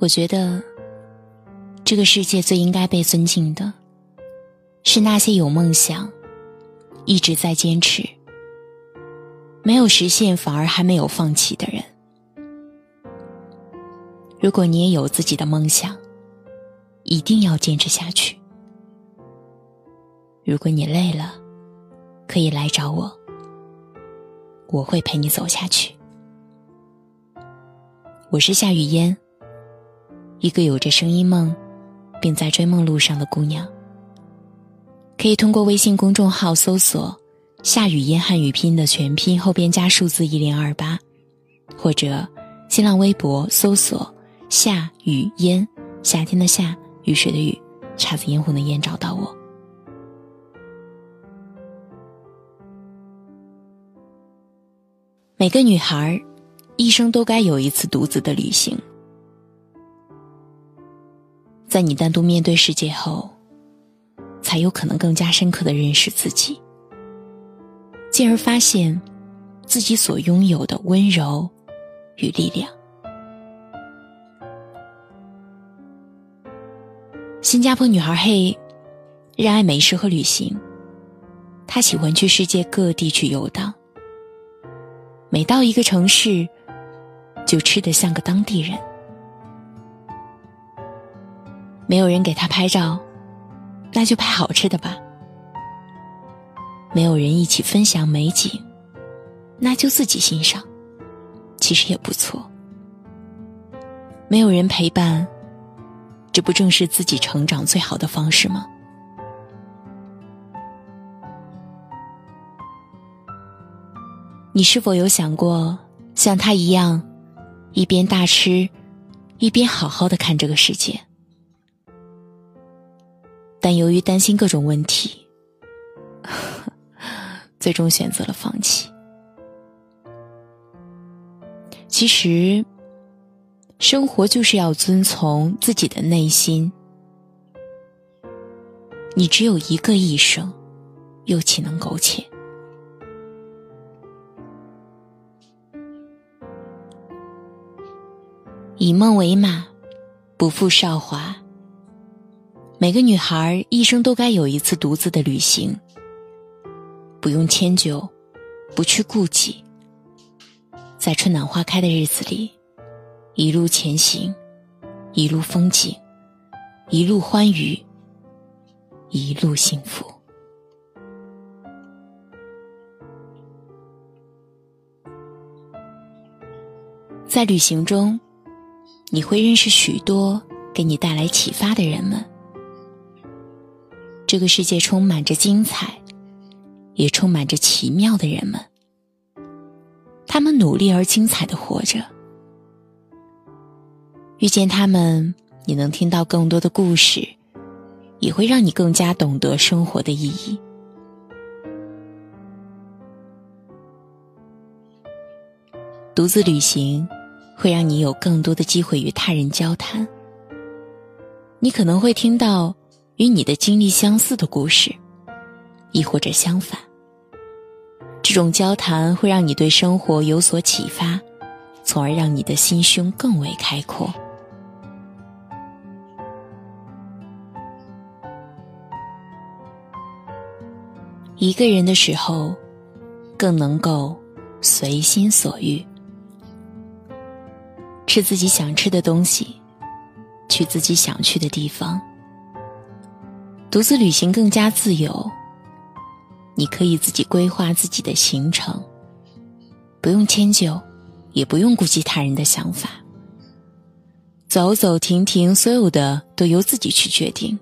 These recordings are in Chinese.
我觉得，这个世界最应该被尊敬的，是那些有梦想、一直在坚持、没有实现反而还没有放弃的人。如果你也有自己的梦想，一定要坚持下去。如果你累了，可以来找我，我会陪你走下去。我是夏雨嫣。一个有着声音梦，并在追梦路上的姑娘，可以通过微信公众号搜索“夏雨嫣汉语拼音”的全拼后边加数字一零二八，或者新浪微博搜索“夏雨嫣”，夏天的夏，雨水的雨，姹紫嫣红的嫣，找到我。每个女孩，一生都该有一次独自的旅行。在你单独面对世界后，才有可能更加深刻的认识自己，进而发现自己所拥有的温柔与力量。新加坡女孩嘿，热爱美食和旅行，她喜欢去世界各地去游荡。每到一个城市，就吃得像个当地人。没有人给他拍照，那就拍好吃的吧。没有人一起分享美景，那就自己欣赏，其实也不错。没有人陪伴，这不正是自己成长最好的方式吗？你是否有想过像他一样，一边大吃，一边好好的看这个世界？但由于担心各种问题，最终选择了放弃。其实，生活就是要遵从自己的内心。你只有一个一生，又岂能苟且？以梦为马，不负韶华。每个女孩一生都该有一次独自的旅行，不用迁就，不去顾忌，在春暖花开的日子里，一路前行，一路风景，一路欢愉，一路幸福。在旅行中，你会认识许多给你带来启发的人们。这个世界充满着精彩，也充满着奇妙的人们。他们努力而精彩的活着。遇见他们，你能听到更多的故事，也会让你更加懂得生活的意义。独自旅行，会让你有更多的机会与他人交谈。你可能会听到。与你的经历相似的故事，亦或者相反，这种交谈会让你对生活有所启发，从而让你的心胸更为开阔。一个人的时候，更能够随心所欲，吃自己想吃的东西，去自己想去的地方。独自旅行更加自由，你可以自己规划自己的行程，不用迁就，也不用顾及他人的想法。走走停停，所有的都由自己去决定。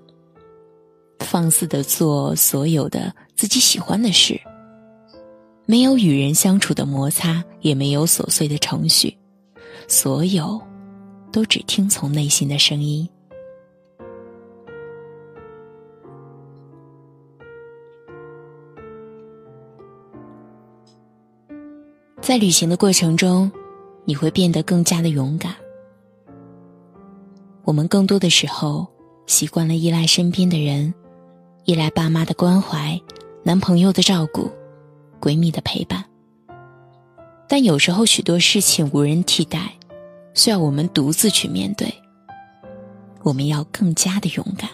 放肆的做所有的自己喜欢的事，没有与人相处的摩擦，也没有琐碎的程序，所有，都只听从内心的声音。在旅行的过程中，你会变得更加的勇敢。我们更多的时候习惯了依赖身边的人，依赖爸妈的关怀、男朋友的照顾、闺蜜的陪伴。但有时候许多事情无人替代，需要我们独自去面对。我们要更加的勇敢。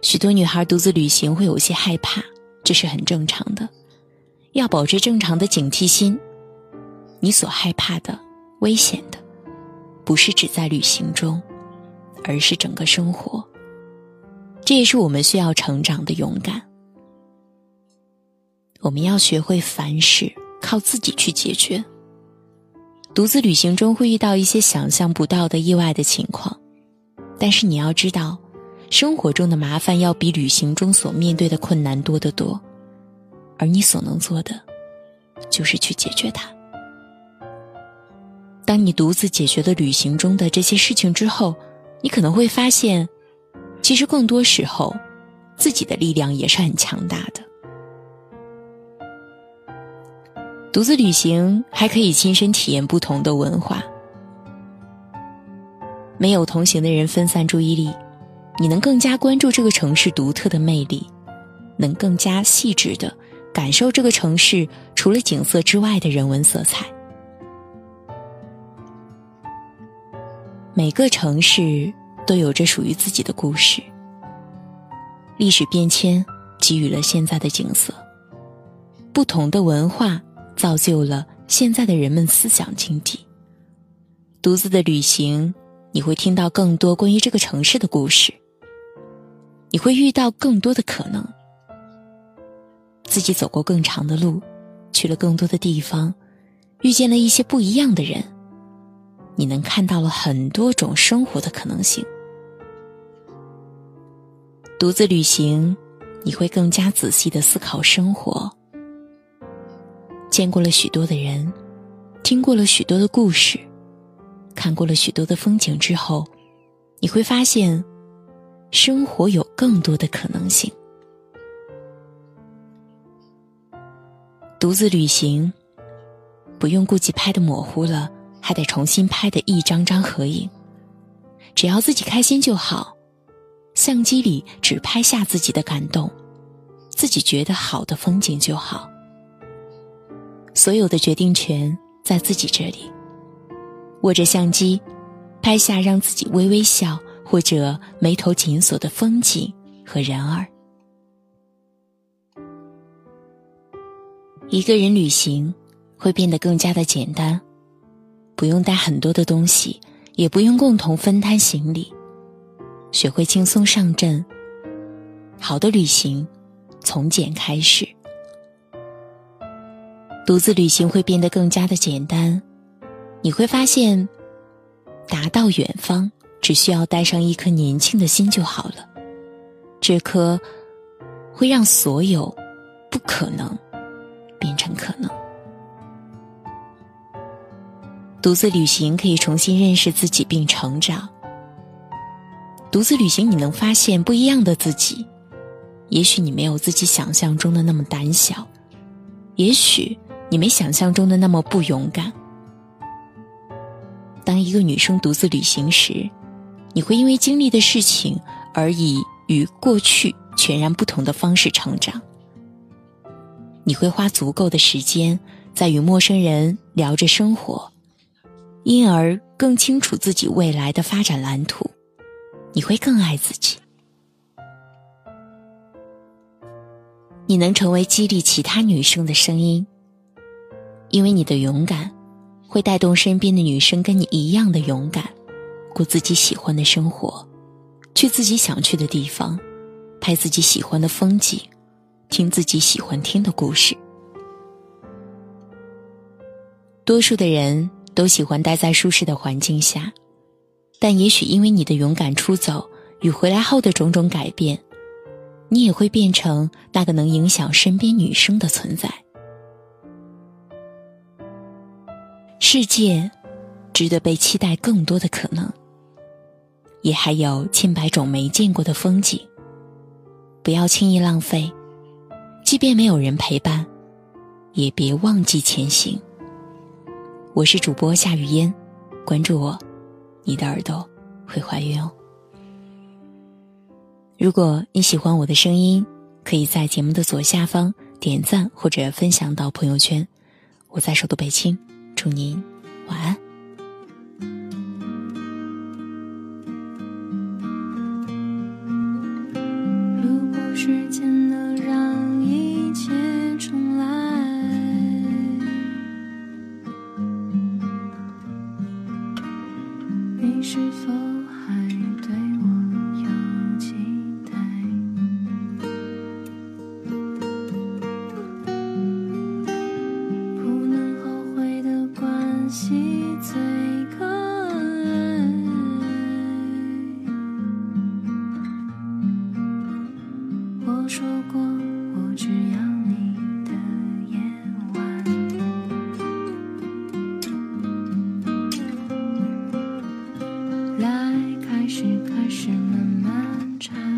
许多女孩独自旅行会有些害怕，这是很正常的，要保持正常的警惕心。你所害怕的、危险的，不是只在旅行中，而是整个生活。这也是我们需要成长的勇敢。我们要学会凡事靠自己去解决。独自旅行中会遇到一些想象不到的意外的情况，但是你要知道，生活中的麻烦要比旅行中所面对的困难多得多，而你所能做的，就是去解决它。当你独自解决了旅行中的这些事情之后，你可能会发现，其实更多时候，自己的力量也是很强大的。独自旅行还可以亲身体验不同的文化，没有同行的人分散注意力，你能更加关注这个城市独特的魅力，能更加细致的感受这个城市除了景色之外的人文色彩。每个城市都有着属于自己的故事，历史变迁给予了现在的景色，不同的文化。造就了现在的人们思想境地。独自的旅行，你会听到更多关于这个城市的故事，你会遇到更多的可能。自己走过更长的路，去了更多的地方，遇见了一些不一样的人，你能看到了很多种生活的可能性。独自旅行，你会更加仔细的思考生活。见过了许多的人，听过了许多的故事，看过了许多的风景之后，你会发现，生活有更多的可能性。独自旅行，不用顾及拍的模糊了，还得重新拍的一张张合影，只要自己开心就好。相机里只拍下自己的感动，自己觉得好的风景就好。所有的决定权在自己这里。握着相机，拍下让自己微微笑或者眉头紧锁的风景和人儿。一个人旅行会变得更加的简单，不用带很多的东西，也不用共同分摊行李，学会轻松上阵。好的旅行，从简开始。独自旅行会变得更加的简单，你会发现，达到远方只需要带上一颗年轻的心就好了。这颗会让所有不可能成可能。独自旅行可以重新认识自己并成长。独自旅行，你能发现不一样的自己。也许你没有自己想象中的那么胆小，也许。你没想象中的那么不勇敢。当一个女生独自旅行时，你会因为经历的事情而以与过去全然不同的方式成长。你会花足够的时间在与陌生人聊着生活，因而更清楚自己未来的发展蓝图。你会更爱自己。你能成为激励其他女生的声音。因为你的勇敢，会带动身边的女生跟你一样的勇敢，过自己喜欢的生活，去自己想去的地方，拍自己喜欢的风景，听自己喜欢听的故事。多数的人都喜欢待在舒适的环境下，但也许因为你的勇敢出走与回来后的种种改变，你也会变成那个能影响身边女生的存在。世界值得被期待，更多的可能，也还有千百种没见过的风景。不要轻易浪费，即便没有人陪伴，也别忘记前行。我是主播夏雨嫣，关注我，你的耳朵会怀孕哦。如果你喜欢我的声音，可以在节目的左下方点赞或者分享到朋友圈。我在首都北京。祝您晚安。来，开始开始慢慢唱。